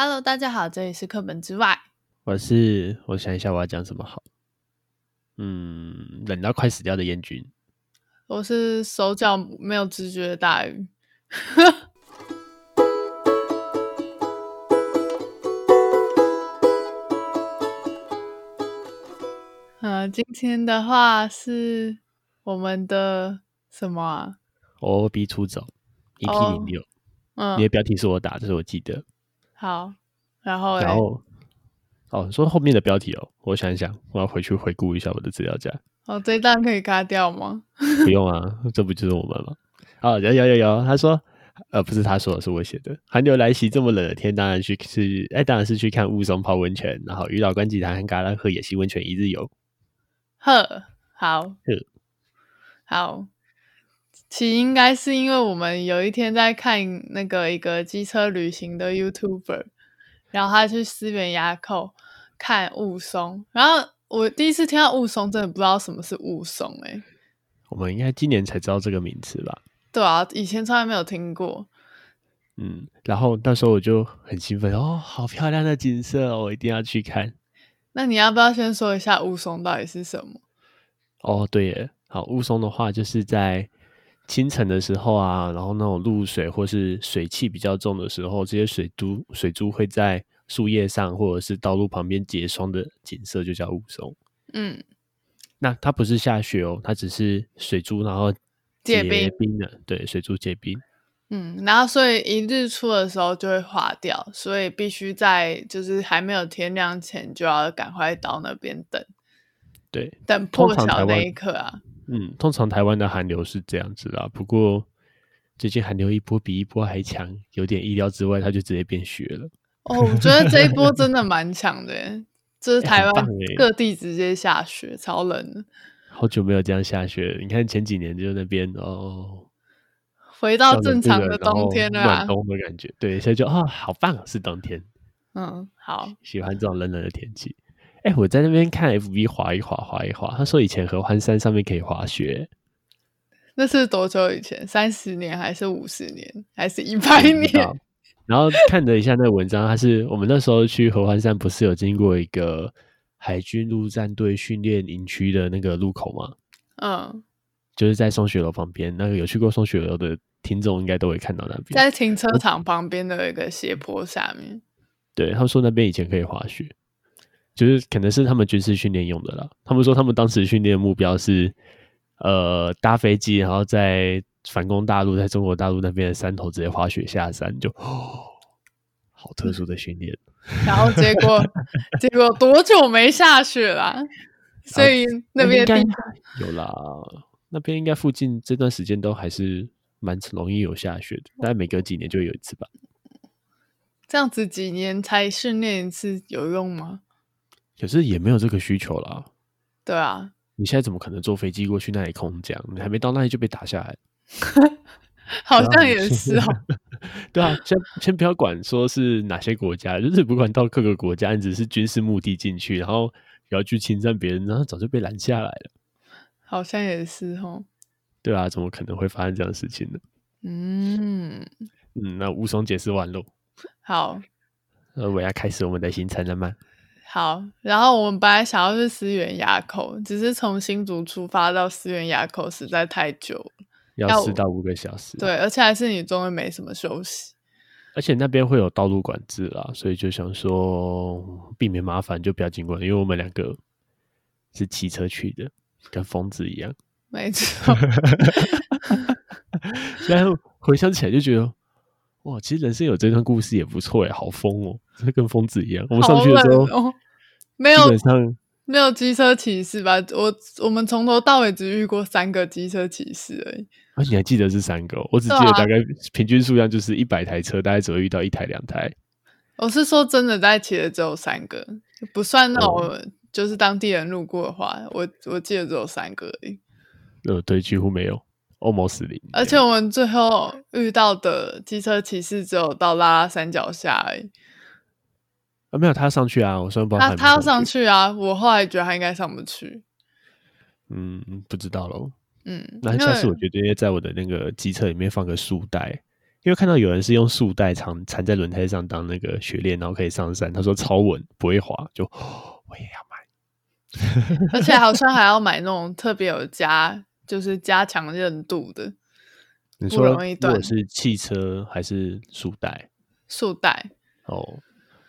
Hello，大家好，这里是课本之外。我是，我想一下我要讲什么好。嗯，冷到快死掉的燕君。我是手脚没有知觉的大鱼。嗯，今天的话是我们的什么啊？O B 出走，EP 零六。嗯，你的标题是我打，这是我记得。好，然后然后哦，说后面的标题哦，我想一想，我要回去回顾一下我的资料夹。哦，这一段可以卡掉吗？不用啊，这不就是我们吗？哦，有有有有，他说，呃，不是他说的，是我写的。寒流来袭，这么冷的天，当然去是，哎，当然是去看雾凇泡温泉，然后与老关祭坛和嘎拉赫野溪温泉一日游。呵，好，呵，好。其实应该是因为我们有一天在看那个一个机车旅行的 YouTuber，然后他去思源垭口看雾凇，然后我第一次听到雾凇，真的不知道什么是雾凇哎。我们应该今年才知道这个名词吧？对啊，以前从来没有听过。嗯，然后那时候我就很兴奋哦，好漂亮的景色哦，我一定要去看。那你要不要先说一下雾凇到底是什么？哦，对耶，好，雾凇的话就是在。清晨的时候啊，然后那种露水或是水汽比较重的时候，这些水珠水珠会在树叶上或者是道路旁边结霜的景色，就叫雾凇。嗯，那它不是下雪哦，它只是水珠然后结冰的，对，水珠结冰。嗯，然后所以一日出的时候就会化掉，所以必须在就是还没有天亮前就要赶快到那边等。对，等破晓那一刻啊。嗯，通常台湾的寒流是这样子啦。不过最近寒流一波比一波还强，有点意料之外，它就直接变雪了。哦，我觉得这一波 真的蛮强的耶，就是台湾各地直接下雪，欸、超冷的。好久没有这样下雪了，你看前几年就那边哦，回到正常的冬天了，暖冬的感觉。对，现在就啊、哦，好棒，是冬天。嗯，好，喜欢这种冷冷的天气。哎、欸，我在那边看 FB 滑一滑，滑一滑。他说以前合欢山上面可以滑雪，那是多久以前？三十年还是五十年，还是一百年？然后看了一下那个文章，他是我们那时候去合欢山，不是有经过一个海军陆战队训练营区的那个路口吗？嗯，就是在松雪楼旁边。那个有去过松雪楼的听众应该都会看到那边，在停车场旁边的一个斜坡下面。对，他说那边以前可以滑雪。就是可能是他们军事训练用的啦。他们说他们当时训练的目标是，呃，搭飞机，然后在反攻大陆，在中国大陆那边的山头直接滑雪下山，就哦，好特殊的训练。然后结果 结果多久没下雪啦？所以那边地有啦，那边应该附近这段时间都还是蛮容易有下雪的，大概每隔几年就有一次吧。这样子几年才训练一次有用吗？可是也没有这个需求啦。对啊，你现在怎么可能坐飞机过去那里空降？你还没到那里就被打下来，好像也是哦。对啊，先先不要管说是哪些国家，就是不管到各个国家，你只是军事目的进去，然后要去侵占别人，然后早就被拦下来了。好像也是哦。对啊，怎么可能会发生这样的事情呢？嗯嗯，那无双解释完喽。好，那我要开始我们的行程了吗？好，然后我们本来想要去思源垭口，只是从新竹出发到思源垭口实在太久了，要四到五个小时。对，而且还是你中间没什么休息，而且那边会有道路管制啦，所以就想说避免麻烦就不要经过，因为我们两个是骑车去的，跟疯子一样。没错。然后回想起来就觉得，哇，其实人生有这段故事也不错哎，好疯哦。跟疯子一样，我们上去的时候，哦、没有没有机车骑士吧？我我们从头到尾只遇过三个机车骑士而已。啊，你还记得是三个？我只记得大概平均数量就是一百台车，大概只会遇到一台两台。我是说真的，在骑的只有三个，不算那种就是当地人路过的话，哦、我我记得只有三个而已。呃，对，几乎没有，almost 零。而且我们最后遇到的机车骑士只有到拉拉山脚下而已。啊，没有他要上去啊！我虽然不知道他他要上去啊，我后来觉得他应该上不去。嗯，不知道喽。嗯，那下次我觉得在我的那个机车里面放个束带，因为看到有人是用束带缠缠在轮胎上当那个雪链，然后可以上山，他说超稳，不会滑，就我也要买，而且好像还要买那种特别有加，就是加强韧度的。你说如果是汽车还是束带？束带哦，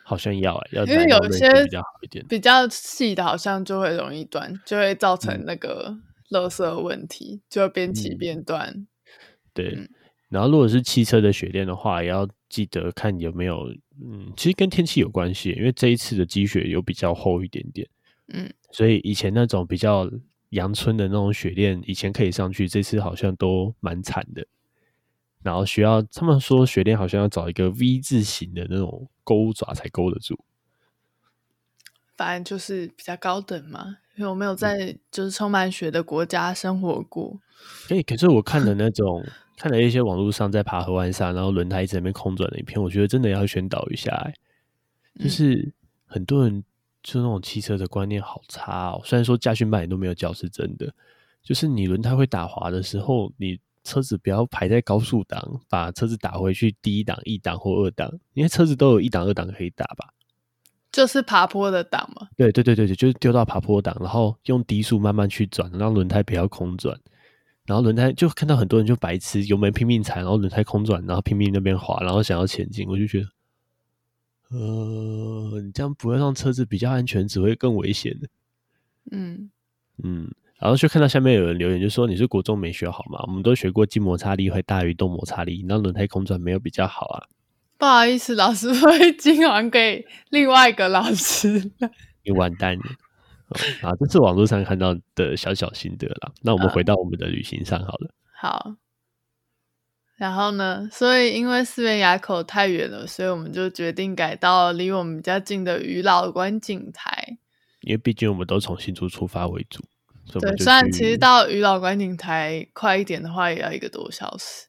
好像要哎，要因为有些比较好一点，比较细的，好像就会容易断，就会造成那个勒色问题，嗯、就会边骑边断、嗯。对、嗯，然后如果是汽车的雪链的话，也要记得看有没有，嗯，其实跟天气有关系，因为这一次的积雪有比较厚一点点，嗯，所以以前那种比较阳春的那种雪链，以前可以上去，这次好像都蛮惨的。然后需要他们说雪链好像要找一个 V 字形的那种钩爪才勾得住，反正就是比较高等嘛。因为我没有在就是充满雪的国家生活过。哎、欸，可是我看了那种看了一些网络上在爬河湾山，然后轮胎一直在那边空转的影片，我觉得真的要宣导一下、欸。就是很多人就那种汽车的观念好差哦。虽然说驾训班也都没有教是真的，就是你轮胎会打滑的时候，你。车子不要排在高速档，把车子打回去第一档、一档或二档，因为车子都有一档、二档可以打吧？就是爬坡的档嘛。对对对对，就是丢到爬坡档，然后用低速慢慢去转，让轮胎不要空转。然后轮胎就看到很多人就白痴，油门拼命踩，然后轮胎空转，然后拼命那边滑，然后想要前进。我就觉得，呃，你这样不会让车子比较安全，只会更危险的。嗯嗯。然后就看到下面有人留言，就说你是国中没学好吗？我们都学过静摩擦力会大于动摩擦力，那轮胎空转没有比较好啊。不好意思，老师 会经还给另外一个老师。你完蛋了。啊，这是网络上看到的小小心得啦。那我们回到我们的旅行上好了。好。然后呢？所以因为四面垭口太远了，所以我们就决定改到离我们比较近的渔老观景台。因为毕竟我们都从新竹出发为主。对，虽然其实到渔老观景台快一点的话，也要一个多小时。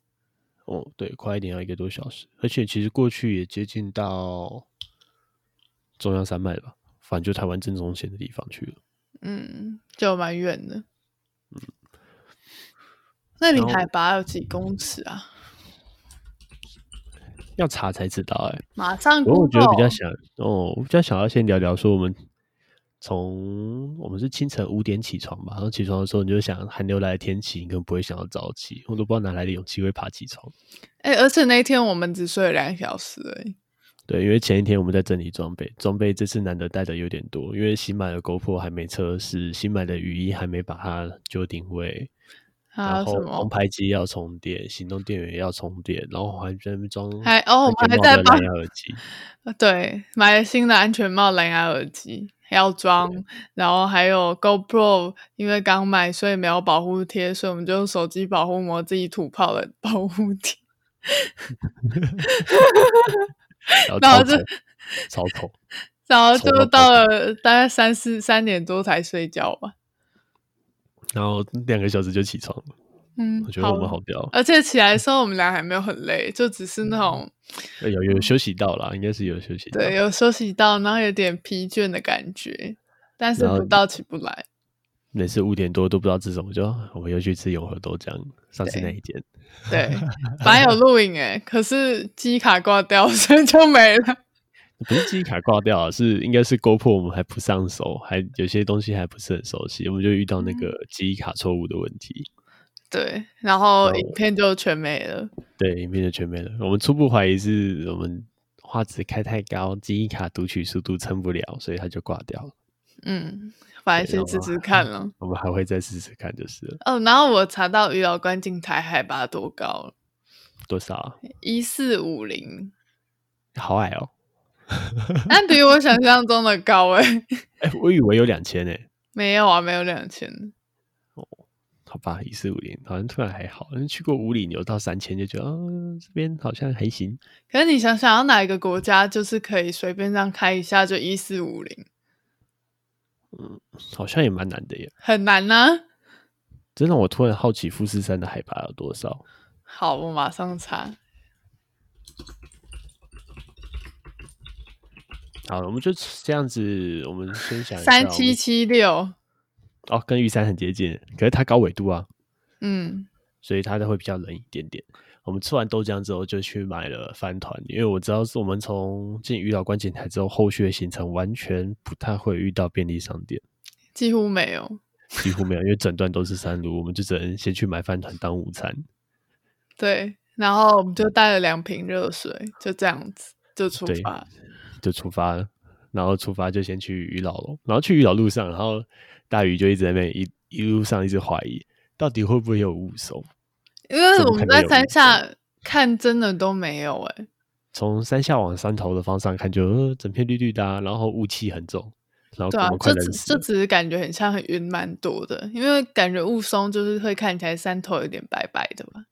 哦，对，快一点要一个多小时，而且其实过去也接近到中央山脉吧？反正就台湾正中线的地方去了。嗯，就蛮远的。嗯，那里海拔有几公尺啊？要查才知道哎、欸。马上，我觉得比较想哦，我比较想要先聊聊说我们。从我们是清晨五点起床吧，然后起床的时候你就想寒流来的天气，你根本不会想要早起，我都不知道哪来的勇气会爬起床。哎、欸，而且那一天我们只睡了两小时而已。对，因为前一天我们在整理装备，装备这次难得带的有点多，因为新买的 GoPro 还没测试，新买的雨衣还没把它就定位，然后红牌机要充电，行动电源要充电，然后还在那边装，还哦，我们还在帮蓝牙耳机，对，买了新的安全帽、蓝牙耳机。要装，然后还有 GoPro，因为刚买，所以没有保护贴，所以我们就用手机保护膜自己土炮的保护贴。然后就超丑，然后就到了大概三四三点多才睡觉吧。然后两个小时就起床了。嗯，我觉得我们好屌，而且起来的时候我们俩还没有很累，就只是那种、嗯、有有休息到啦，应该是有休息到，对，有休息到，然后有点疲倦的感觉，但是不到起不来。每次五点多都不知道吃什么，就我们又去吃永和豆浆，上次那一间。对，本来有录影诶，可是机卡挂掉，所以就没了。不是记忆卡挂掉，是应该是 GoPro 我们还不上手，还有些东西还不是很熟悉，我们就遇到那个记忆卡错误的问题。对，然后影片就全没了。对，影片就全没了。我们初步怀疑是我们画质开太高，记忆卡读取速度撑不了，所以它就挂掉了。嗯，反正先试试看了。我们还会再试试看，就是了。哦，然后我查到渔老观景台海拔多高了？多少？一四五零。好矮哦。但比我想象中的高哎、欸。哎，我以为有两千哎。没有啊，没有两千。好吧，一四五零好像突然还好，去过五里牛到三千就觉得，哦，这边好像还行。可是你想想要哪一个国家，就是可以随便这样开一下就一四五零？嗯，好像也蛮难的耶。很难呢、啊。真让我突然好奇富士山的海拔有多少？好，我马上查。好，我们就这样子，我们先想三七七六。哦，跟玉山很接近，可是它高纬度啊，嗯，所以它就会比较冷一点点。我们吃完豆浆之后就去买了饭团，因为我知道是我们从进鱼老观景台之后，后续的行程完全不太会遇到便利商店，几乎没有，几乎没有，因为整段都是山路，我们就只能先去买饭团当午餐。对，然后我们就带了两瓶热水，就这样子就出发，就出发了。然后出发就先去鱼老了，然后去鱼老路上，然后大鱼就一直在那边一一路上一直怀疑，到底会不会有雾凇？因为我们在山下看，真的都没有哎、欸。从山下往山头的方向看就，就呃整片绿绿的、啊，然后雾气很重，然后对啊，这这只是感觉很像很云蛮多的，因为感觉雾凇就是会看起来山头有点白白的嘛。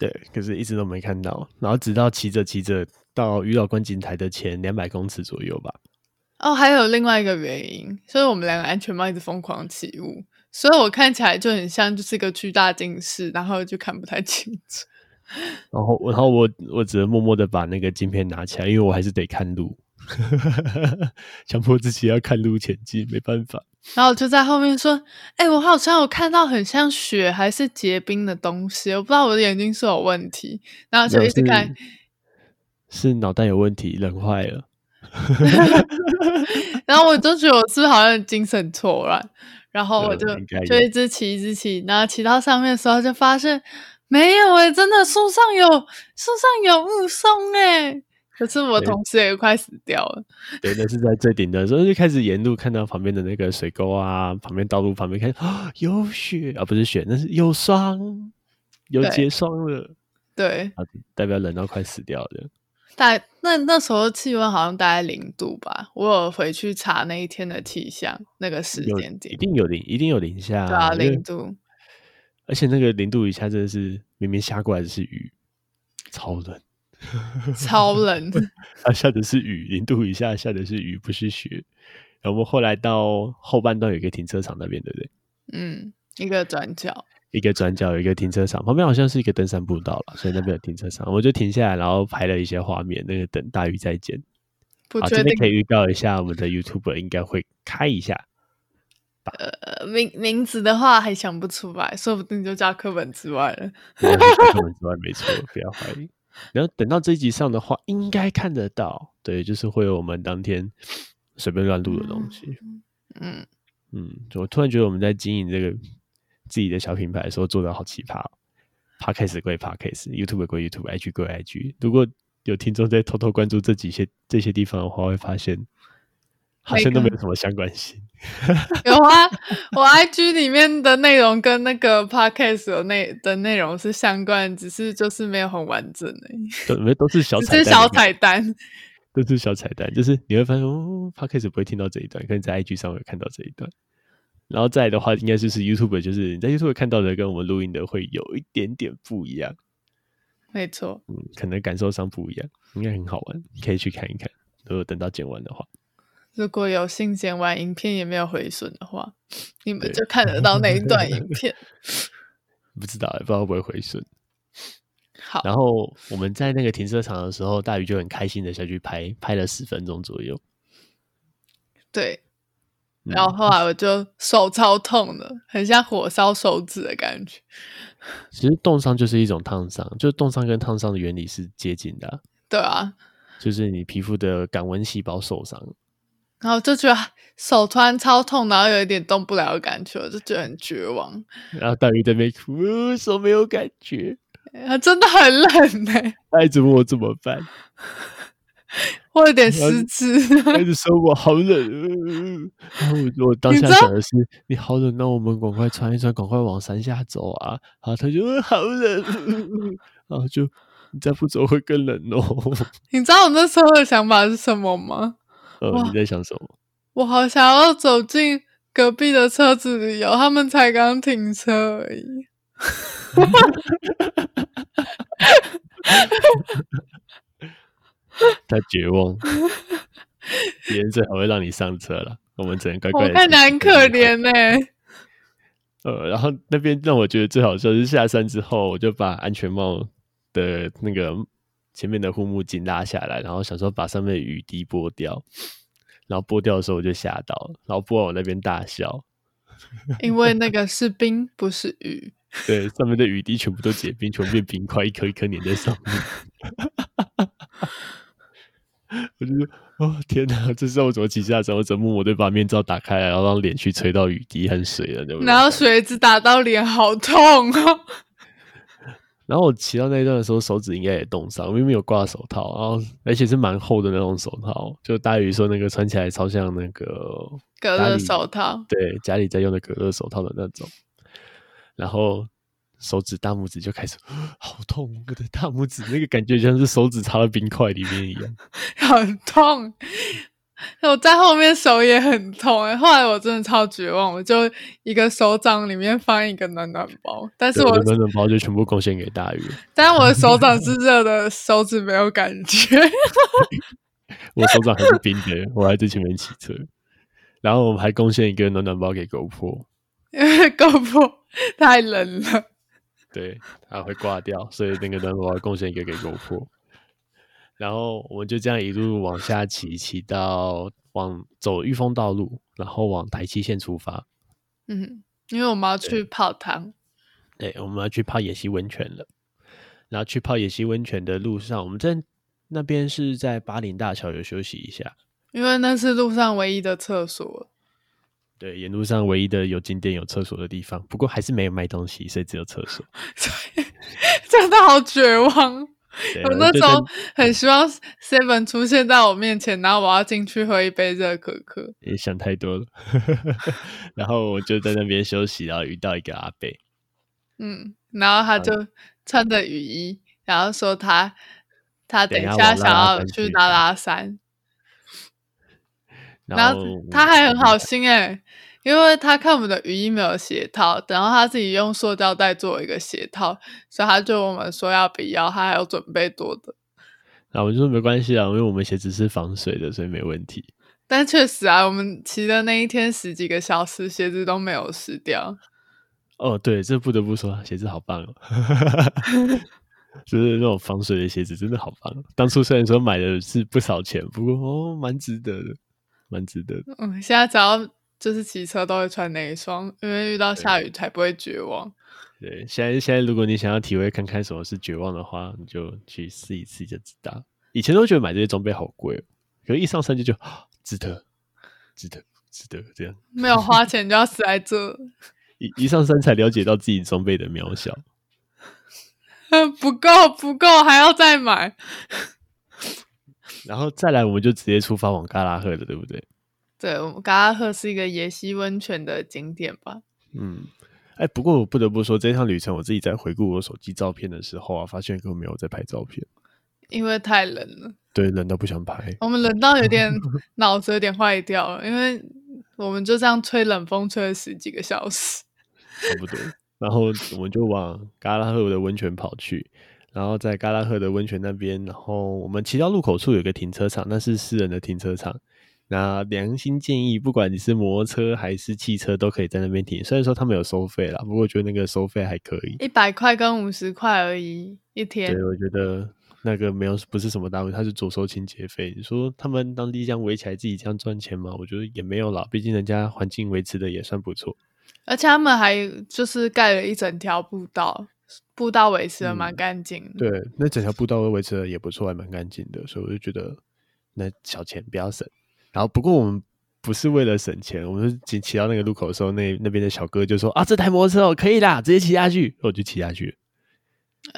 对，可是一直都没看到，然后直到骑着骑着到鱼老观景台的前两百公尺左右吧。哦，还有另外一个原因，所以我们两个安全帽一直疯狂起雾，所以我看起来就很像就是一个巨大近视，然后就看不太清楚。然后，然后我我只能默默的把那个镜片拿起来，因为我还是得看路，强迫自己要看路前进，没办法。然后就在后面说：“哎、欸，我好像有看到很像雪还是结冰的东西，我不知道我的眼睛是有问题。”然后就一直看，是脑袋有问题，冷坏了。然后我就觉得我是不是好像精神错乱，然后我就就一直骑一直骑，然后骑到上面的时候就发现没有哎、欸，真的树上有树上有雾凇哎，可是我 同事也快死掉了。对，那是在最顶的时候就开始沿路看到旁边的那个水沟啊，旁边道路旁边看啊 有雪啊，不是雪，那是有霜，有结霜了。对，代表冷到快死掉了。大那那时候气温好像大概零度吧，我有回去查那一天的气象，那个时间点一定有零，一定有零下，对啊，零度，而且那个零度以下真的是明明下过来的是雨，超冷，超冷，啊，下的是雨，零度以下下的是雨，不是雪。然后我们后来到后半段有一个停车场那边，对不对？嗯，一个转角。一个转角有一个停车场，旁边好像是一个登山步道了，所以那边有停车场，我就停下来，然后拍了一些画面。那个等大鱼再见，好，这边可以预告一下，我们的 YouTuber 应该会开一下。呃，名名字的话还想不出来，说不定就叫课本之外了。课本之外没错，不要怀疑。然后等到这一集上的话，应该看得到，对，就是会有我们当天随便乱录的东西。嗯嗯，我突然觉得我们在经营这个。自己的小品牌的时候做的好奇葩，Podcast 归 Podcast，YouTube 归 YouTube，IG 归 IG。如果有听众在偷偷关注这几些这些地方的话，会发现好像都没有什么相关性。有啊，我 IG 里面的内容跟那个 Podcast 的内的内容是相关，只是就是没有很完整的，都都是小彩蛋，是小彩蛋，都是小彩蛋。就是你会发现哦，Podcast 不会听到这一段，可能在 IG 上会看到这一段。然后再来的话，应该就是 YouTube，就是你在 YouTube 看到的跟我们录音的会有一点点不一样。没错，嗯，可能感受上不一样，应该很好玩，可以去看一看。如果等到剪完的话，如果有幸剪完影片也没有回损的话，你们就看得到那一段影 片。不知道，不知道会不会回损。好，然后我们在那个停车场的时候，大鱼就很开心的下去拍，拍了十分钟左右。对。然后后来我就手超痛的，很像火烧手指的感觉。其实冻伤就是一种烫伤，就冻伤跟烫伤的原理是接近的啊。对啊，就是你皮肤的感温细胞受伤，然后就觉得手突然超痛，然后有一点动不了的感觉，我就觉得很绝望。然后大鱼在那边哭，手没有感觉，它真的很冷呢，爱怎么我怎么办？我有点失智，开始说我好冷。然后我我当下想的是，你，你好冷，那我们赶快穿一穿，赶快往山下走啊！然后他就说好冷，然后就你再不走会更冷哦。你知道我那时候的想法是什么吗？呃，你在想什么？我好想要走进隔壁的车子里有，他们才刚停车而已。太绝望，别人最好会让你上车了，我们只能乖乖。我看起来很可怜呢、欸。呃，然后那边让我觉得最好笑是下山之后，我就把安全帽的那个前面的护目镜拉下来，然后想说把上面的雨滴拨掉，然后拨掉的时候我就吓到了，然后拨完我那边大笑，因为那个是冰，不是雨。对，上面的雨滴全部都结冰，全部变冰块，一颗一颗粘在上面。我就说，哦天哪，这时候我怎么骑下车？我怎么我得把面罩打开来，然后让脸去吹到雨滴和水了，对不对？然后水一直打到脸，好痛哦。然后我骑到那一段的时候，手指应该也冻伤，因为没有挂手套，然后而且是蛮厚的那种手套，就大宇说那个穿起来超像那个隔热手套，对，家里在用的隔热手套的那种。然后手指大拇指就开始 好痛，我的大拇指那个感觉像是手指插到冰块里面一样，很痛。我在后面手也很痛哎，后来我真的超绝望，我就一个手掌里面放一个暖暖包，但是我，的暖暖包就全部贡献给大鱼，但我的手掌是热的，手指没有感觉，我手掌还是冰的，我还在前面骑车，然后我们还贡献一个暖暖包给 GoPro，因为 GoPro 太冷了，对，它会挂掉，所以那个暖暖包贡献一个给 GoPro。然后我们就这样一路往下骑，骑到往走玉峰道路，然后往台七线出发。嗯，因为我们要去泡汤。对，我们要去泡野溪温泉了。然后去泡野溪温泉的路上，我们在那边是在巴林大桥有休息一下，因为那是路上唯一的厕所。对，沿路上唯一的有景点有厕所的地方，不过还是没有卖东西，所以只有厕所。真的好绝望。我那时候很希望 Seven 出现在我面前，然后我要进去喝一杯热可可。也想太多了，然后我就在那边休息，然后遇到一个阿伯，嗯，然后他就穿着雨衣，然后说他他等一下想要去拉拉山，然后他还很好心诶、欸因为他看我们的雨衣没有鞋套，然后他自己用塑胶袋做一个鞋套，所以他就我们说要不要，他还要准备多的。那我就说没关系啊，因为我们鞋子是防水的，所以没问题。但确实啊，我们骑的那一天十几个小时，鞋子都没有湿掉。哦，对，这不得不说，鞋子好棒哦，就是那种防水的鞋子真的好棒。当初虽然说买的是不少钱，不过哦，蛮值得的，蛮值得的。嗯，现在只要。就是骑车都会穿那一双，因为遇到下雨才不会绝望。对，现在现在如果你想要体会看看什么是绝望的话，你就去试一次就知道。以前都觉得买这些装备好贵，可是一上山就觉得值得，值得，值得这样。没有花钱就要死在这，一一上山才了解到自己装备的渺小。不够，不够，还要再买。然后再来，我们就直接出发往嘎拉赫了，对不对？对，我们嘎拉赫是一个野溪温泉的景点吧？嗯，哎，不过我不得不说，这趟旅程我自己在回顾我手机照片的时候啊，发现根本没有在拍照片，因为太冷了。对，冷到不想拍。我们冷到有点脑子有点坏掉了，因为我们就这样吹冷风吹了十几个小时，差不多。然后我们就往嘎拉赫的温泉跑去，然后在嘎拉赫的温泉那边，然后我们骑到路口处有个停车场，那是私人的停车场。那良心建议，不管你是摩托车还是汽车，都可以在那边停。虽然说他们有收费啦，不过我觉得那个收费还可以，一百块跟五十块而已一天。对，我觉得那个没有不是什么大问题，他是左收清洁费。你说他们当地这样围起来自己这样赚钱吗？我觉得也没有啦，毕竟人家环境维持的也算不错。而且他们还就是盖了一整条步道，步道维持的蛮干净。对，那整条步道维持的也不错，还蛮干净的，所以我就觉得那小钱不要省。然后，不过我们不是为了省钱，我们是骑骑到那个路口的时候，那那边的小哥就说：“啊，这台摩托车哦，可以啦，直接骑下去。”我就骑下去。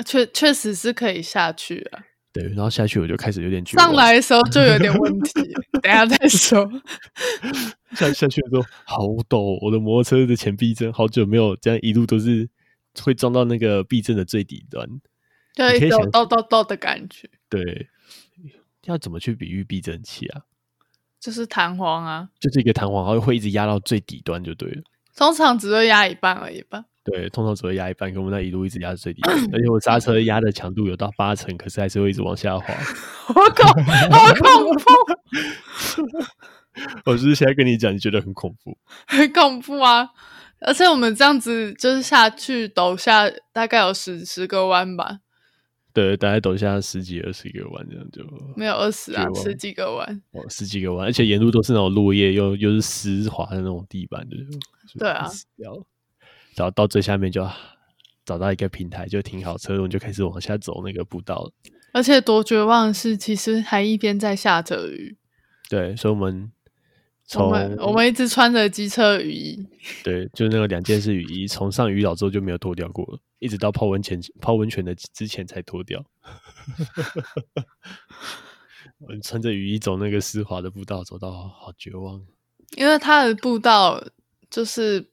确确实是可以下去啊。对，然后下去我就开始有点绝望。上来的时候就有点问题，等下再说。下下去的时候好陡，我的摩托车的前避震好久没有这样一路都是会撞到那个避震的最底端，对，有抖抖抖的感觉。对，要怎么去比喻避震器啊？就是弹簧啊，就是一个弹簧，然后会一直压到最底端就对了。通常只会压一半而已吧？对，通常只会压一半，跟我们那一路一直压到最底端，而且我刹车压的强度有到八成，可是还是会一直往下滑。好恐，好恐怖！我是现在跟你讲，你觉得很恐怖？很恐怖啊！而且我们这样子就是下去陡下，大概有十十个弯吧。对，大概抖下十几二十个弯，这样就没有二十啊，十几个弯哦，十几个弯，而且沿路都是那种落叶，又又是湿滑的那种地板，就 对啊，然后到最下面就找到一个平台，就停好车，我们就开始往下走那个步道了。而且多绝望的是，其实还一边在下着雨。对，所以我们从我们我们一直穿着机车雨衣。对，就那个两件式雨衣，从上雨岛之后就没有脱掉过了，一直到泡温泉泡温泉的之前才脱掉。我们穿着雨衣走那个湿滑的步道，走到好，好绝望。因为它的步道就是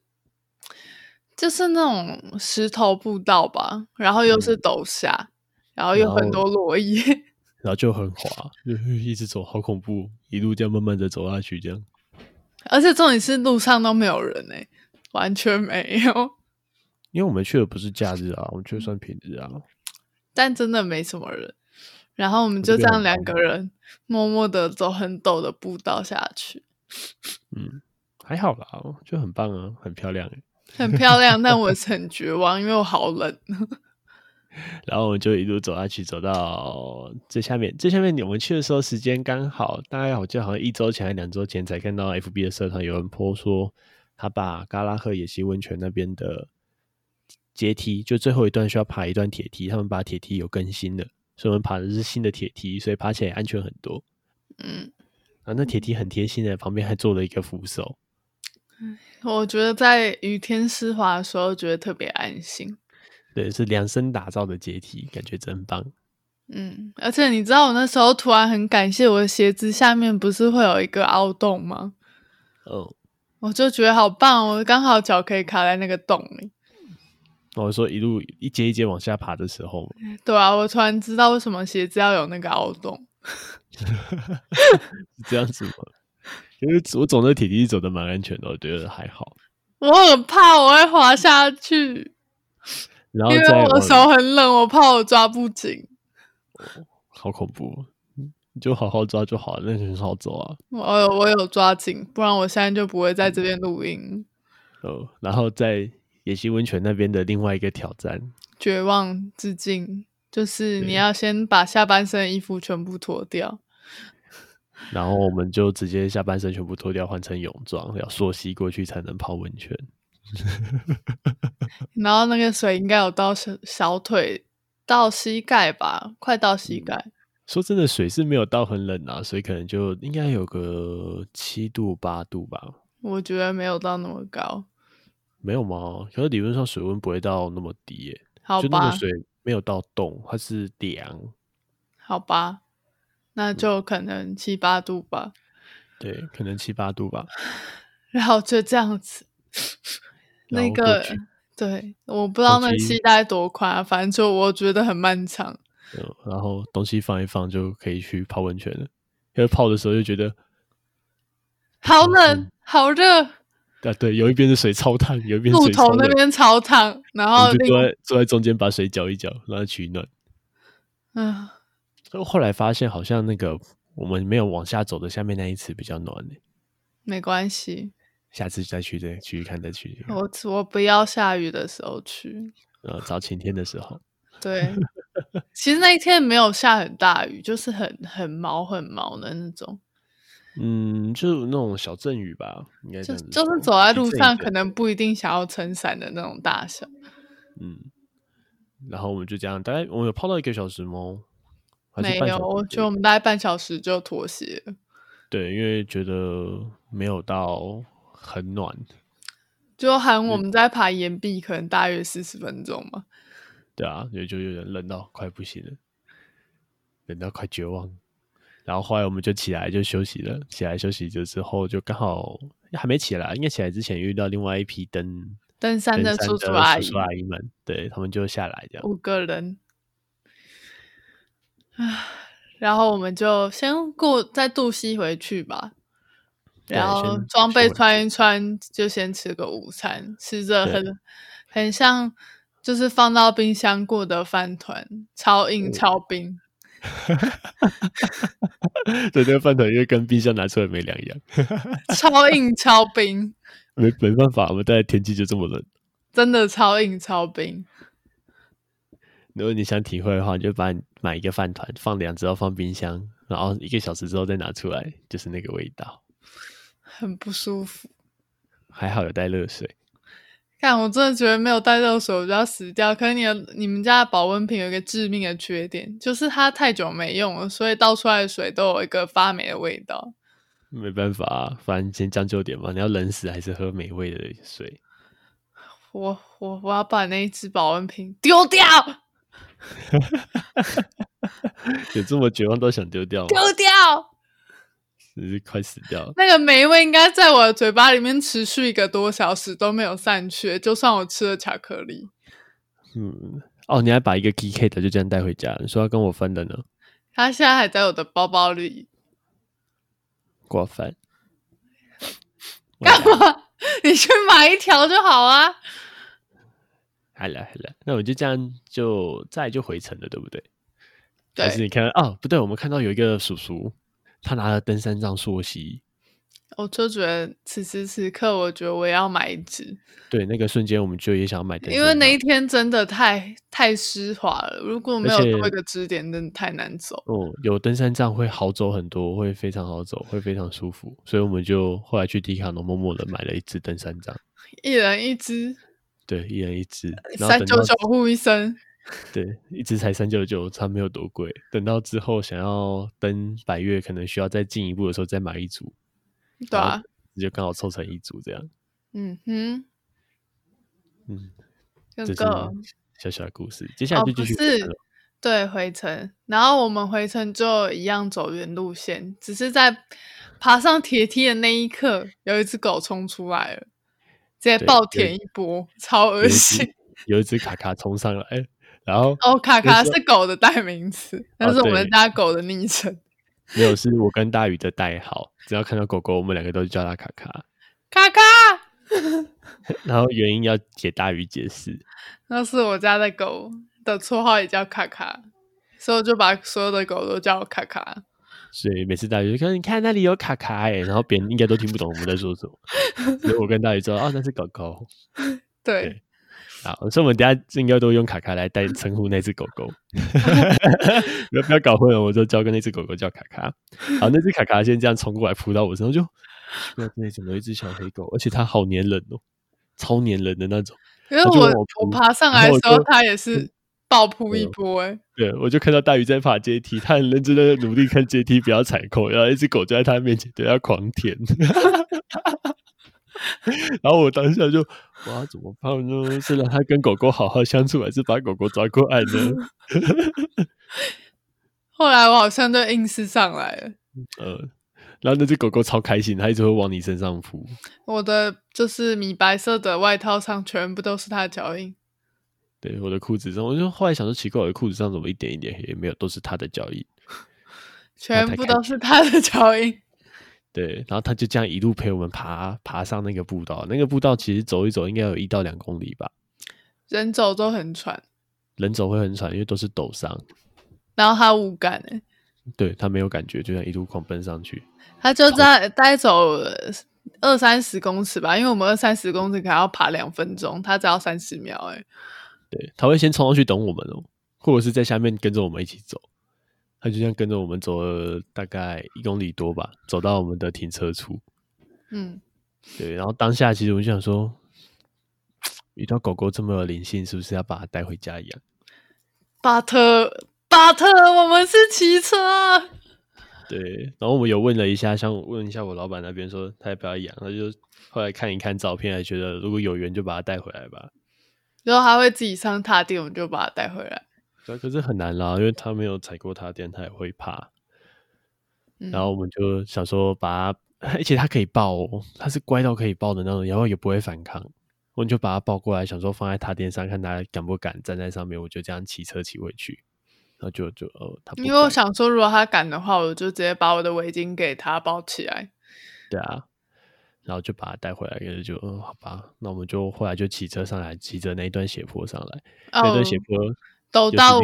就是那种石头步道吧，然后又是陡下，嗯、然后有很多落叶，然后就很滑，就一直走，好恐怖，一路这样慢慢的走下去，这样。而且重点是路上都没有人哎、欸，完全没有。因为我们去的不是假日啊，我们去的算平日啊，但真的没什么人。然后我们就这样两个人默默的走很陡的步道下去。嗯，还好啦，就很棒啊，很漂亮，很漂亮。但我是很绝望，因为我好冷。然后我们就一路走下去，走到最下面。最下面我们去的时候时间刚好，大概我记得好像一周前还两周前才看到 FB 的社团有人 po 说，他把嘎拉赫野溪温泉那边的阶梯，就最后一段需要爬一段铁梯，他们把铁梯有更新了，所以我们爬的是新的铁梯，所以爬起来安全很多。嗯。啊，那铁梯很贴心的，旁边还做了一个扶手。我觉得在雨天湿滑的时候，觉得特别安心。对，是量身打造的阶梯，感觉真棒。嗯，而且你知道，我那时候突然很感谢我的鞋子下面不是会有一个凹洞吗？哦，我就觉得好棒，我刚好脚可以卡在那个洞里。我说一路一阶一阶往下爬的时候，对啊，我突然知道为什么鞋子要有那个凹洞。是这样子吗？因为我走那铁梯走的蛮安全的，我觉得还好。我很怕我会滑下去，然后因为我手很冷，我怕我抓不紧。哦，好恐怖！你就好好抓就好了，那很好走啊。我有我有抓紧，不然我现在就不会在这边录音。哦，然后在野溪温泉那边的另外一个挑战，绝望致敬。就是你要先把下半身衣服全部脱掉，然后我们就直接下半身全部脱掉，换成泳装，要溯溪过去才能泡温泉。然后那个水应该有到小小腿到膝盖吧，快到膝盖。嗯，说真的，水是没有到很冷啊，所以可能就应该有个七度八度吧。我觉得没有到那么高，没有吗？可是理论上水温不会到那么低耶。好吧。没有到冻，它是凉，好吧，那就可能七八度吧。对，可能七八度吧。然后就这样子，那个对，我不知道那期待多宽啊，反正就我觉得很漫长。嗯，然后东西放一放就可以去泡温泉了。因为泡的时候就觉得 好冷，好热。啊，对，有一边的水超烫，有一边路头那边超烫，然后就坐在坐在中间把水搅一搅，让它取暖。啊，后来发现好像那个我们没有往下走的下面那一次比较暖呢。没关系，下次再去再去看再去。我我不要下雨的时候去，呃，找晴天的时候。对，其实那一天没有下很大雨，就是很很毛很毛的那种。嗯，就那种小阵雨吧，应该就就是走在路上，可能不一定想要撑伞的那种大小。嗯，然后我们就这样，大概我们有泡到一个小时吗？没有，我觉得我们大概半小时就脱鞋了。对，因为觉得没有到很暖，就喊我们在爬岩壁，可能大约四十分钟嘛。对啊，也就有点冷到快不行了，冷到快绝望。然后后来我们就起来就休息了，起来休息就之后就刚好还没起来，应该起来之前遇到另外一批登登山的叔叔阿姨。叔叔阿姨们，对他们就下来这样。五个人，然后我们就先过再渡溪回去吧，然后装备穿一穿，就先吃个午餐，吃着很很像就是放到冰箱过的饭团，超硬超冰。哈哈哈哈哈！对，那个饭团因为跟冰箱拿出来没两样，超硬超冰。没没办法，我们待的天气就这么冷，真的超硬超冰。如果你想体会的话，你就把买一个饭团放两只，要放冰箱，然后一个小时之后再拿出来，就是那个味道，很不舒服。还好有带热水，看，我真的觉得没有带热水我就要死掉。可是你的你们家的保温瓶有一个致命的缺点，就是它太久没用了，所以倒出来的水都有一个发霉的味道。没办法啊，反正先将就点嘛。你要冷死还是喝美味的水？我我我要把那一只保温瓶丢掉。有这么绝望都想丢掉吗？丢掉。只是快死掉了。那个霉味应该在我的嘴巴里面持续一个多小时都没有散去，就算我吃了巧克力。嗯，哦，你还把一个 KitKat 的就这样带回家？你说要跟我分的呢？他现在还在我的包包里。过分。干嘛？你去买一条就好啊。好了好了，那我就这样就再就回程了，对不对？对。还是你看哦，不对，我们看到有一个叔叔。他拿了登山杖溯溪，我就觉得此时此刻，我觉得我也要买一支。对，那个瞬间我们就也想要买登山杖，因为那一天真的太太湿滑了，如果没有多一个支点，真的太难走。哦，有登山杖会好走很多，会非常好走，会非常舒服。所以我们就后来去迪卡侬默默的买了一支登山杖，一人一支。对，一人一支，三九九护一生。对，一直才三九九，它没有多贵。等到之后想要登百岳，可能需要再进一步的时候再买一组。对啊，就刚好凑成一组这样。嗯哼，嗯，这个小小的故事，接下来就继续、哦、是对回程，然后我们回程就一样走原路线，只是在爬上铁梯的那一刻，有一只狗冲出来了，直接暴舔一波，超恶心。有一只卡卡冲上来。然后哦，卡卡是狗的代名词，那是我们家狗的昵称。没有，是我跟大宇的代号。只要看到狗狗，我们两个都叫它卡卡。卡卡。然后原因要给大宇解释。那是我家的狗的绰号，也叫卡卡，所以我就把所有的狗都叫卡卡。所以每次大宇就说：“你看那里有卡卡哎。”然后别人应该都听不懂我们在说什么。所以我跟大宇说：“哦，那是狗狗。”对。对好，所以我们等下应该都用卡卡来代称呼那只狗狗，不 要不要搞混了，我就叫跟那只狗狗叫卡卡。好，那只卡卡先这样冲过来扑到我身上，就那那怎么有一只小黑狗，而且它好粘人哦，超粘人的那种。因为我我，我爬上来的时候，它也是暴扑一波哎。对，我就看到大鱼在爬阶梯，它很认真的努力看阶梯，不要踩空，然后一只狗就在它面前对它狂舔。然后我当下就哇，怎么办呢？是让他跟狗狗好好相处，还是把狗狗抓过来呢？后来我好像就硬是上来了。呃，然后那只狗狗超开心，它一直会往你身上扑。我的就是米白色的外套上全部都是它的脚印。对，我的裤子上，我就后来想说奇怪，我的裤子上怎么一点一点黑？没有，都是它的脚印，全部都是它的 脚印。对，然后他就这样一路陪我们爬爬上那个步道，那个步道其实走一走应该有一到两公里吧。人走都很喘，人走会很喘，因为都是陡上。然后他无感诶，对，他没有感觉，就这样一路狂奔上去。他就在待走二三十公尺吧，因为我们二三十公尺可能要爬两分钟，他只要三十秒诶。对，他会先冲上去等我们哦，或者是在下面跟着我们一起走。他就这样跟着我们走了大概一公里多吧，走到我们的停车处。嗯，对。然后当下其实我就想说，遇到狗狗这么有灵性，是不是要把它带回家养？巴特，巴特，我们是骑车。对。然后我们有问了一下，想问一下我老板那边，说他要不要养？他就后来看一看照片，还觉得如果有缘就把它带回来吧。然后他会自己上踏地，我们就把它带回来。可是很难啦，因为他没有踩过踏垫，他也会怕。嗯、然后我们就想说把他，而且他可以抱哦，他是乖到可以抱的那种，然后也不会反抗。我们就把他抱过来，想说放在踏垫上，看他敢不敢站在上面。我就这样骑车骑回去，然后就就呃，他。因为我想说，如果他敢的话，我就直接把我的围巾给他包起来。对啊，然后就把他带回来，可是就嗯、呃，好吧，那我们就后来就骑车上来，骑着那一段斜坡上来，哦、那段斜坡。陡到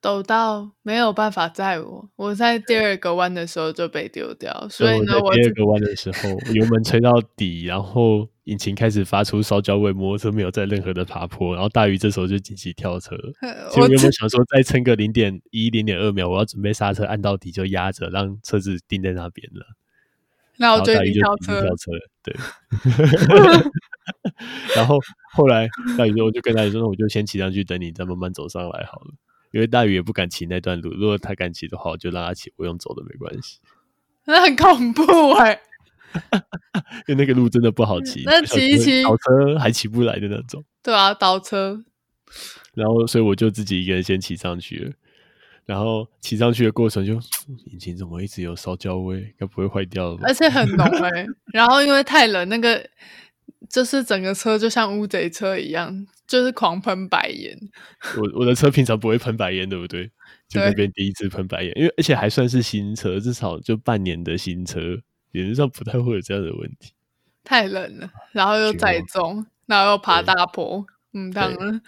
抖到没有办法载我，我在第二个弯的时候就被丢掉，所以呢，我第二个弯的时候油门吹到底，然后引擎开始发出烧焦味，摩托车没有在任何的爬坡，然后大鱼这时候就紧急跳车，所以我想说再撑个零点一、零点二秒，我要准备刹车按到底就压着，让车子定在那边了。那我就跳车，跳车，对。然后后来大宇说，我就跟大宇说，那我就先骑上去等你，再慢慢走上来好了。因为大宇也不敢骑那段路，如果他敢骑的话，我就让他骑，不用走的没关系。那很恐怖哎、欸，因为那个路真的不好骑，那骑一骑倒车还骑不来的那种。对啊，倒车。然后，所以我就自己一个人先骑上去了。然后骑上去的过程就，引擎怎么一直有烧焦味？该不会坏掉了吧？而且很浓哎、欸。然后因为太冷，那个就是整个车就像乌贼车一样，就是狂喷白烟。我我的车平常不会喷白烟，对不对？就那边第一次喷白烟，因为而且还算是新车，至少就半年的新车，理论上不太会有这样的问题。太冷了，然后又载重，然后又爬大坡，嗯，当然。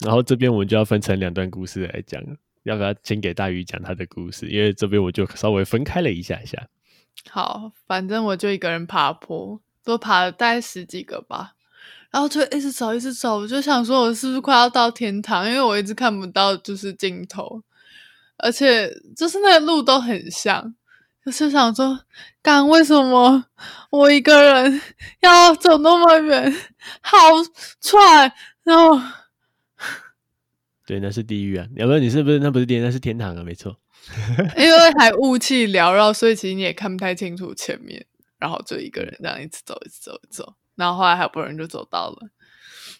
然后这边我们就要分成两段故事来讲，要不要先给大鱼讲他的故事？因为这边我就稍微分开了一下一下。好，反正我就一个人爬坡，都爬了大概十几个吧，然后就一直走，一直走，我就想说，我是不是快要到天堂？因为我一直看不到就是尽头。而且就是那个路都很像，就是想说，干为什么我一个人 要走那么远，好喘，然后，对，那是地狱啊！要不然你是不是那不是地狱，那是天堂啊？没错，因为还雾气缭绕，所以其实你也看不太清楚前面，然后就一个人这样一直走，一直走，一直走，然后后来好不容易就走到了，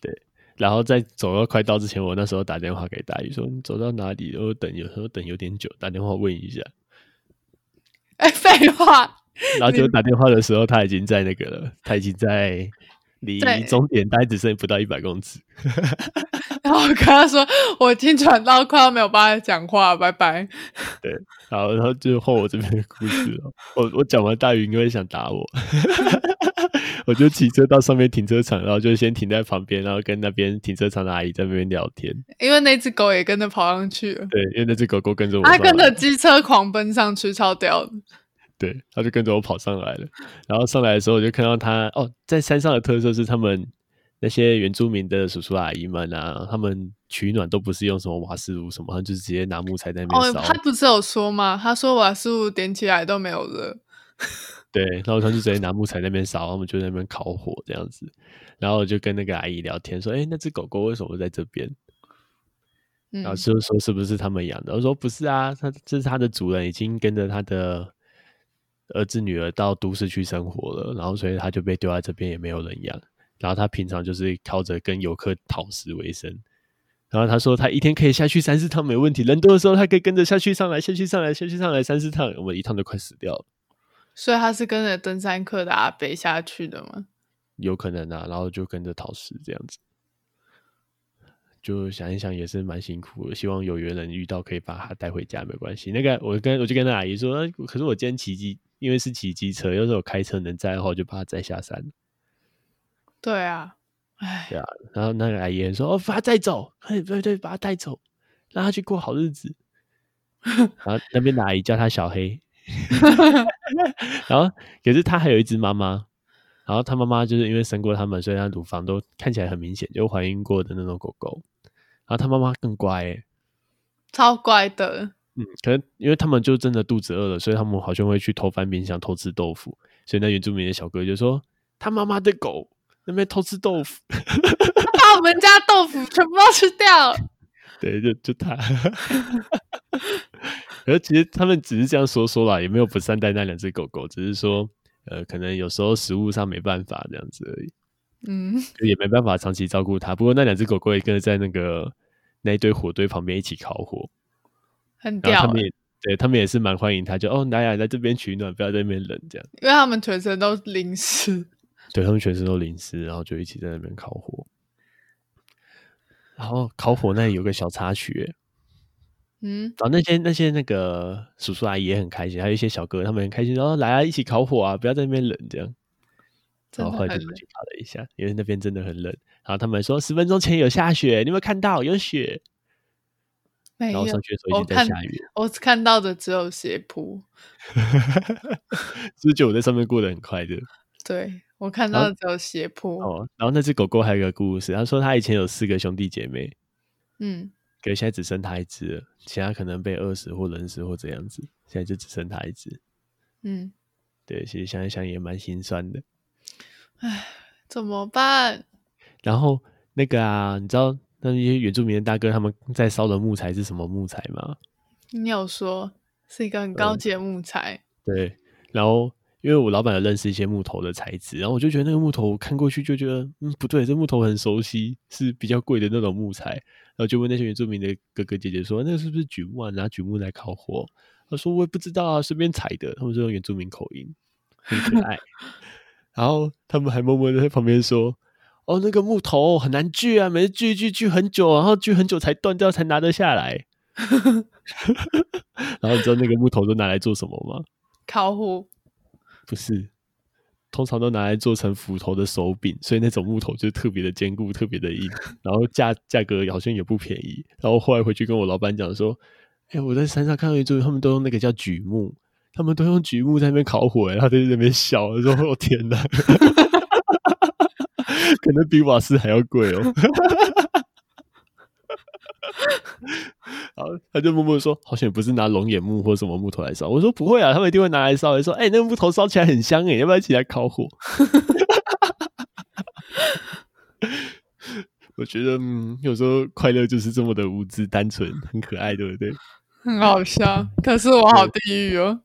对。然后在走到快到之前，我那时候打电话给大宇说：“你走到哪里？”我等，有时候等有点久，打电话问一下。哎，废话。然后就打电话的时候，他已经在那个了，他已经在离终点大概只剩不到一百公尺。然后我跟他说：“我已经喘到快要没有办法讲话，拜拜。”对，好，然后就后我这边的故事了。我我讲完，大鱼应该会想打我。我就骑车到上面停车场，然后就先停在旁边，然后跟那边停车场的阿姨在那边聊天。因为那只狗也跟着跑上去了。对，因为那只狗狗跟着我。它跟着机车狂奔上去，超屌的。对，他就跟着我跑上来了。然后上来的时候，我就看到他哦，在山上的特色是他们那些原住民的叔叔阿姨们啊，他们取暖都不是用什么瓦斯炉什么，他就是直接拿木材在那边烧。哦，他不是有说吗？他说瓦斯炉点起来都没有热。对，然后他就直接拿木材在那边烧，他们就在那边烤火这样子，然后我就跟那个阿姨聊天说：“哎，那只狗狗为什么会在这边？”嗯、然后就说：“是不是他们养的？”我说：“不是啊，他这是他的主人已经跟着他的儿子女儿到都市去生活了，然后所以他就被丢在这边，也没有人养。然后他平常就是靠着跟游客讨食为生。然后他说他一天可以下去三四趟没问题，人多的时候他可以跟着下去上来，下去上来，下去上来三四趟，我们一趟都快死掉了。”所以他是跟着登山客的阿北下去的吗？有可能啊，然后就跟着讨食这样子，就想一想也是蛮辛苦的。希望有缘人遇到可以把他带回家，没关系。那个我跟我就跟那阿姨说，可是我今天骑机，因为是骑机车，要是我开车能载的话，我就把他载下山。对啊，哎，对啊。然后那个阿姨说：“哦，把他带走，对对对，把他带走，让他去过好日子。”然后那边的阿姨叫他小黑。然后，可是他还有一只妈妈，然后他妈妈就是因为生过他们，所以他乳房都看起来很明显，就怀孕过的那种狗狗。然后他妈妈更乖，欸，超乖的。嗯，可能因为他们就真的肚子饿了，所以他们好像会去偷翻冰箱偷吃豆腐。所以那原住民的小哥就说：“他妈妈的狗那边偷吃豆腐，他把我们家豆腐全部都吃掉了。”对，就就他。而其实他们只是这样说说啦，也没有不善待那两只狗狗，只是说，呃，可能有时候食物上没办法这样子而已。嗯，也没办法长期照顾它。不过那两只狗狗也跟着在那个那一堆火堆旁边一起烤火，很屌。他们也对他们也是蛮欢迎他，就哦，来呀，在这边取暖，不要在那边冷这样。因为他们全身都淋湿，对他们全身都淋湿，然后就一起在那边烤火。然后烤火那里有个小插曲。嗯，然后那些那些那个叔叔阿姨也很开心，还有一些小哥他们很开心，然后来啊，一起烤火啊，不要在那边冷这样。然后后来就去烤了一下，因为那边真的很冷。然后他们说十分钟前有下雪，你有没有看到有雪？没有。然后上去的时候一直在下雨我。我看到的只有斜坡。是就我在上面过得很快的。对，我看到的只有斜坡。哦，然后那只狗狗还有一个故事，他说他以前有四个兄弟姐妹。嗯。可是现在只剩他一只了，其他可能被饿死或冷死或怎样子，现在就只剩他一只。嗯，对，其实想一想也蛮心酸的。唉，怎么办？然后那个啊，你知道那那些原住民的大哥他们在烧的木材是什么木材吗？你有说是一个很高级的木材。嗯、对，然后因为我老板有认识一些木头的材质，然后我就觉得那个木头看过去就觉得，嗯，不对，这木头很熟悉，是比较贵的那种木材。然后就问那些原住民的哥哥姐姐说，那个是不是榉木啊？拿榉木来烤火？他说我也不知道啊，随便采的。他们是用原住民口音，很可爱。然后他们还默默的在旁边说。哦，那个木头很难锯啊，每次锯锯锯很久，然后锯很久才断掉，才拿得下来。然后你知道那个木头都拿来做什么吗？烤火？不是，通常都拿来做成斧头的手柄，所以那种木头就特别的坚固，特别的硬，然后价价格好像也不便宜。然后后来回去跟我老板讲说：“哎，我在山上看到一组，他们都用那个叫榉木，他们都用榉木在那边烤火。”然后他在那边笑，我说：“我天哪！”可能比瓦斯还要贵哦。然后他就默默说：“好像也不是拿龙眼木或什么木头来烧。”我说：“不会啊，他们一定会拿来烧。”说：“哎、欸，那个木头烧起来很香哎，要不要一起来烤火？” 我觉得，嗯，有时候快乐就是这么的无知、单纯、很可爱，对不对？很好笑，可是我好地狱哦。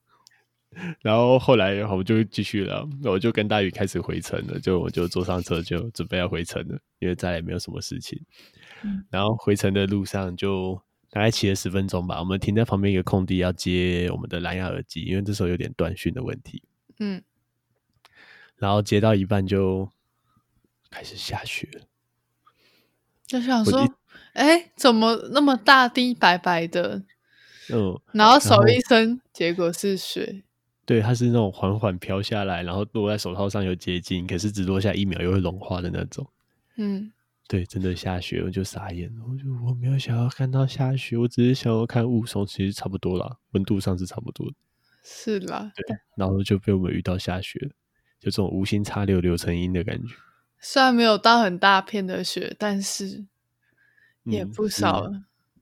然后后来，我就继续了，我就跟大宇开始回程了，就我就坐上车，就准备要回程了，因为再也没有什么事情。嗯、然后回程的路上，就大概骑了十分钟吧，我们停在旁边一个空地，要接我们的蓝牙耳机，因为这时候有点断讯的问题。嗯，然后接到一半就开始下雪了，就想说，哎，怎么那么大滴白白的？嗯，然后手一伸，结果是雪。对，它是那种缓缓飘下来，然后落在手套上有结晶，可是只落下一秒又会融化的那种。嗯，对，真的下雪，我就傻眼了。我就我没有想要看到下雪，我只是想要看雾凇，其实差不多啦，温度上是差不多的。是啦，对，然后就被我们遇到下雪，就这种无心插柳柳成荫的感觉。虽然没有到很大片的雪，但是也不少了。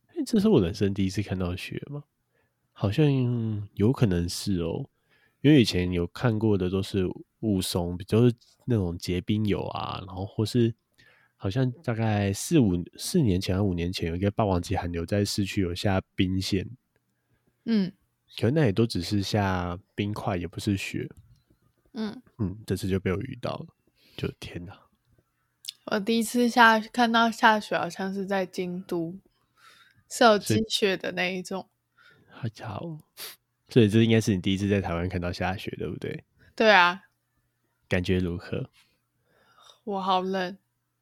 哎、嗯，这是我人生第一次看到雪吗？好像有可能是哦。因为以前有看过的都是雾凇，比较是那种结冰有啊，然后或是好像大概四五四年前、五年前有一个霸王级寒流在市区有下冰线，嗯，可能那也都只是下冰块，也不是雪，嗯。嗯，这次就被我遇到了，就天哪！我第一次下看到下雪，好像是在京都，是有积雪的那一种，好家伙！所以这应该是你第一次在台湾看到下雪，对不对？对啊。感觉如何？我好冷。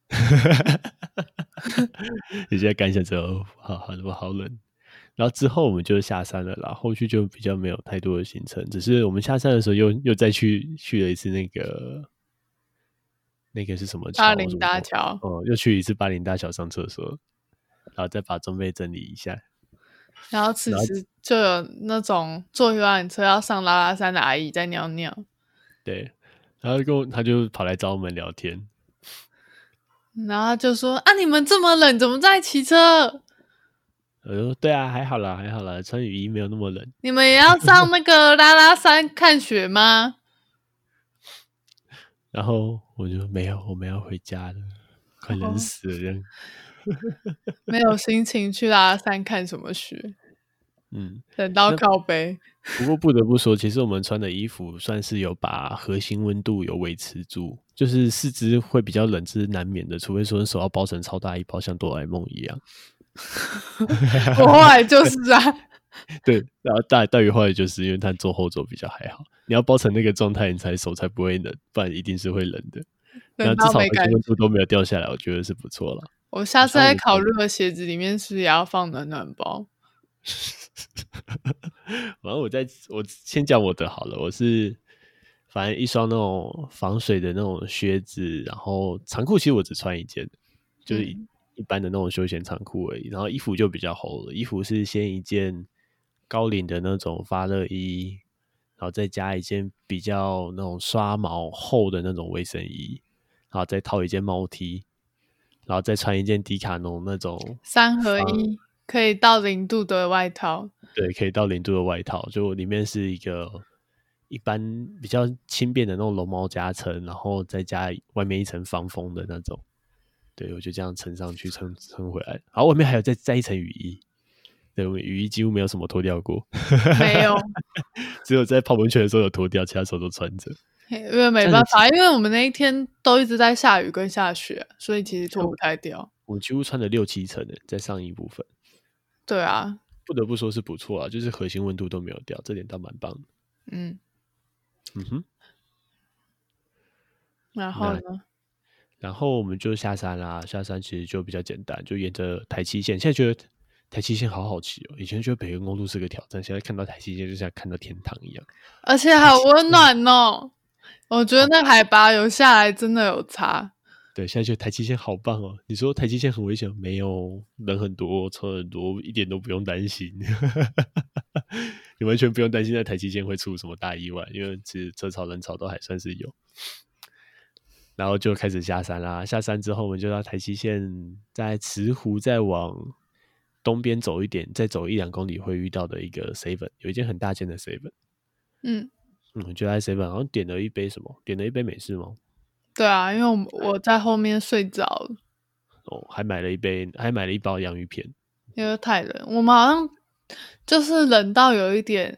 你现在感想之后，好好，我好冷。然后之后我们就下山了啦，后续就比较没有太多的行程，只是我们下山的时候又又再去去了一次那个那个是什么桥？巴林大桥。哦，又去一次巴林大桥上厕所，然后再把装备整理一下。然后此时就有那种坐游览车要上拉拉山的阿姨在尿尿，对，然后跟我他就跑来找我们聊天，然后就说啊，你们这么冷，怎么在骑车？我说对啊，还好啦，还好啦，穿雨衣没有那么冷。你们也要上那个拉拉山看雪吗？然后我就没有，我们要回家了，快冷死了人。没有心情去拉拉山看什么雪，嗯，等到靠背。不过不得不说，其实我们穿的衣服算是有把核心温度有维持住，就是四肢会比较冷，这是难免的，除非说你手要包成超大一包，像哆啦 A 梦一样。我后来就是啊，对，然后大大鱼后来就是因为他坐后座比较还好，你要包成那个状态，你才手才不会冷，不然一定是会冷的。那至少核心温度都没有掉下来，我觉得是不错了。我下次在考虑的鞋子里面是不是也要放暖暖包？反正我在我先讲我的好了，我是反正一双那种防水的那种靴子，然后长裤其实我只穿一件，就是一般的那种休闲长裤而已。然后衣服就比较厚了，衣服是先一件高领的那种发热衣，然后再加一件比较那种刷毛厚的那种卫生衣，然后再套一件毛 T。然后再穿一件迪卡侬那种三合一，可以到零度的外套。对，可以到零度的外套，就里面是一个一般比较轻便的那种绒毛夹层，然后再加外面一层防风的那种。对，我就这样撑上去，撑撑回来。好，外面还有再再一层雨衣，对，我雨衣几乎没有什么脱掉过，没有，只有在泡温泉的时候有脱掉，其他时候都穿着。因为没办法，因为我们那一天都一直在下雨跟下雪，所以其实脱不太掉。我几乎穿了六七层的，在上衣部分。对啊，不得不说是不错啊，就是核心温度都没有掉，这点倒蛮棒的。嗯嗯哼。然后呢？然后我们就下山啦。下山其实就比较简单，就沿着台七线。现在觉得台七线好好骑哦。以前觉得北横公路是个挑战，现在看到台七线就像看到天堂一样，而且好温暖哦。我觉得那海拔有下来，真的有差。对，现在觉得台七线好棒哦。你说台七线很危险？没有，人很多，车很多，一点都不用担心。你完全不用担心在台七线会出什么大意外，因为其实车潮人潮都还算是有。然后就开始下山啦。下山之后，我们就到台七线，在慈湖再往东边走一点，再走一两公里会遇到的一个 seven，有一间很大间的 seven。嗯嗯，就在 seven，好像点了一杯什么？点了一杯美式吗？对啊，因为我我在后面睡着了。哦，还买了一杯，还买了一包洋芋片。因为太冷，我们好像就是冷到有一点，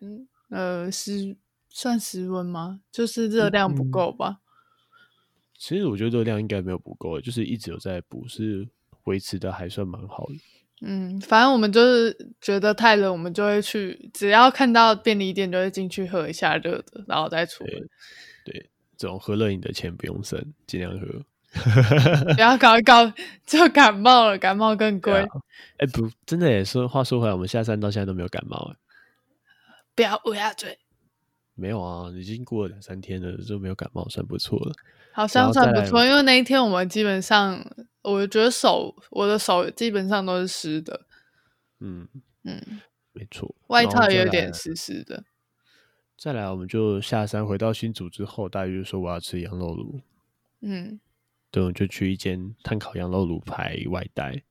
呃，失算失温吗？就是热量不够吧。嗯其实我觉得热量应该没有不够，就是一直有在补，是维持的还算蛮好的。嗯，反正我们就是觉得太冷，我们就会去，只要看到便利店就会进去喝一下热的，然后再出门。对，对，这种喝热饮的钱不用省，尽量喝。不要搞一搞就感冒了，感冒更贵。哎、欸，不，真的也说，话说回来，我们下山到现在都没有感冒。不要乌鸦嘴。没有啊，已经过了两三天了，就没有感冒，算不错了。好像算不错，因为那一天我们基本上，我觉得手，我的手基本上都是湿的。嗯嗯，没错，外套也有点湿湿的。再来，我们就下山回到新竹之后，大约就说我要吃羊肉炉。嗯，对，我就去一间炭烤羊肉炉排外带，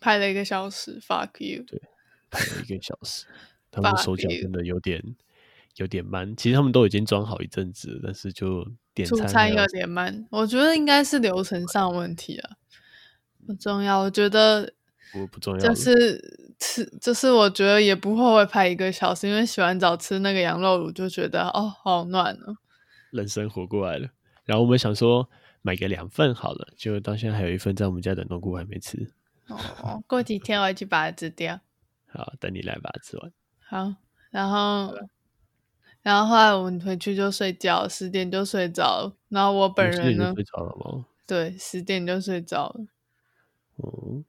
排了一个小时，fuck you。对，排了一个小时，他们手脚真的有点。有点慢，其实他们都已经装好一阵子，但是就点餐，餐有点慢。我觉得应该是流程上问题啊，不重要。我觉得不不重要，就是吃，就是我觉得也不后悔拍一个小时，因为洗完澡吃那个羊肉炉就觉得哦，好暖哦，人生活过来了。然后我们想说买个两份好了，结果到现在还有一份在我们家冷冻库还没吃。哦，过几天我要去把它吃掉。好，等你来把它吃完。好，然后。然后后来我们回去就睡觉，十点就睡着了。然后我本人呢？睡着了吗？对，十点就睡着了。嗯，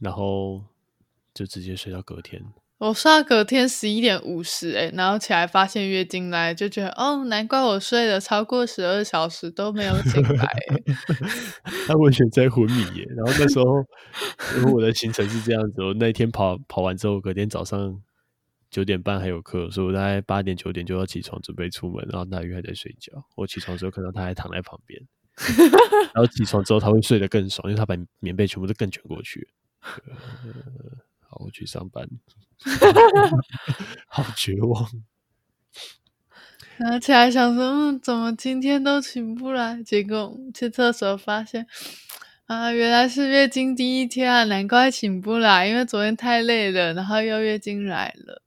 然后就直接睡到隔天。我睡到隔天十一点五十，哎，然后起来发现月经来，就觉得哦，难怪我睡了超过十二小时都没有醒来。他完全在昏迷耶。然后那时候，因为我的行程是这样子，我那天跑跑完之后，隔天早上。九点半还有课，所以我大概八点九点就要起床准备出门，然后大鱼还在睡觉。我起床之后看到他还躺在旁边，然后起床之后他会睡得更爽，因为他把棉被全部都更卷过去。好，我去上班，好绝望。然后起来想说，嗯，怎么今天都醒不来？结果去厕所发现，啊，原来是月经第一天啊，难怪醒不来，因为昨天太累了，然后又月经来了。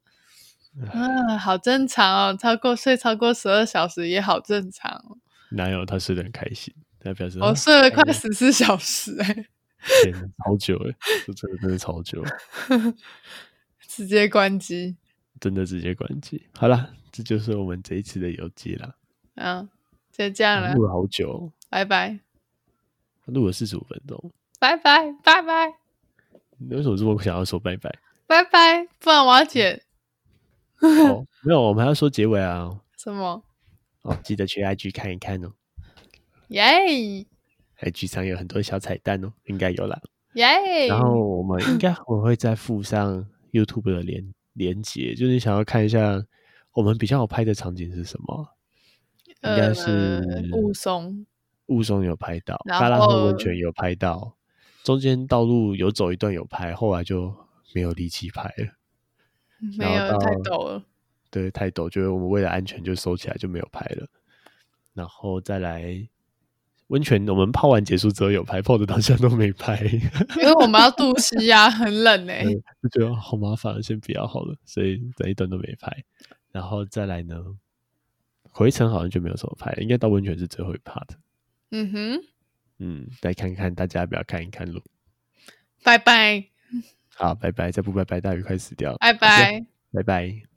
啊，好正常哦，超过睡超过十二小时也好正常哦。哪有他睡得很开心？他表示我睡了快十四小时哎，天哪，超久哎，这真的真的超久，直接关机，真的直接关机。好了，这就是我们这一次的游记了。嗯，就这样了，录了好久，拜拜。录了四十五分钟，拜拜拜拜。你为什么这么想要说拜拜？拜拜，不然我要剪。哦，没有，我们还要说结尾啊。什么？哦，记得去 IG 看一看哦。耶！IG 上有很多小彩蛋哦，应该有啦。耶！然后我们应该我会再附上 YouTube 的连连接，就是你想要看一下我们比较好拍的场景是什么？应该是雾凇，雾凇有拍到，嘎拉贺温泉有拍到，中间道路有走一段有拍，后来就没有力气拍了。没有太陡了，对，太陡，就是我们为了安全就收起来就没有拍了。然后再来雾温泉我们泡完结束之后有拍，泡的当下都没拍，因为我们要渡溪呀，很冷哎、欸，就觉得好麻烦，先不要好了，所以等一段都没拍。然后再来呢，回程好像就没有什么拍，应该到温泉是最后一 part。嗯哼，嗯，来看看大家要不要看一看路。拜拜。好，拜拜，再不拜拜，大鱼快死掉了。拜拜，拜拜。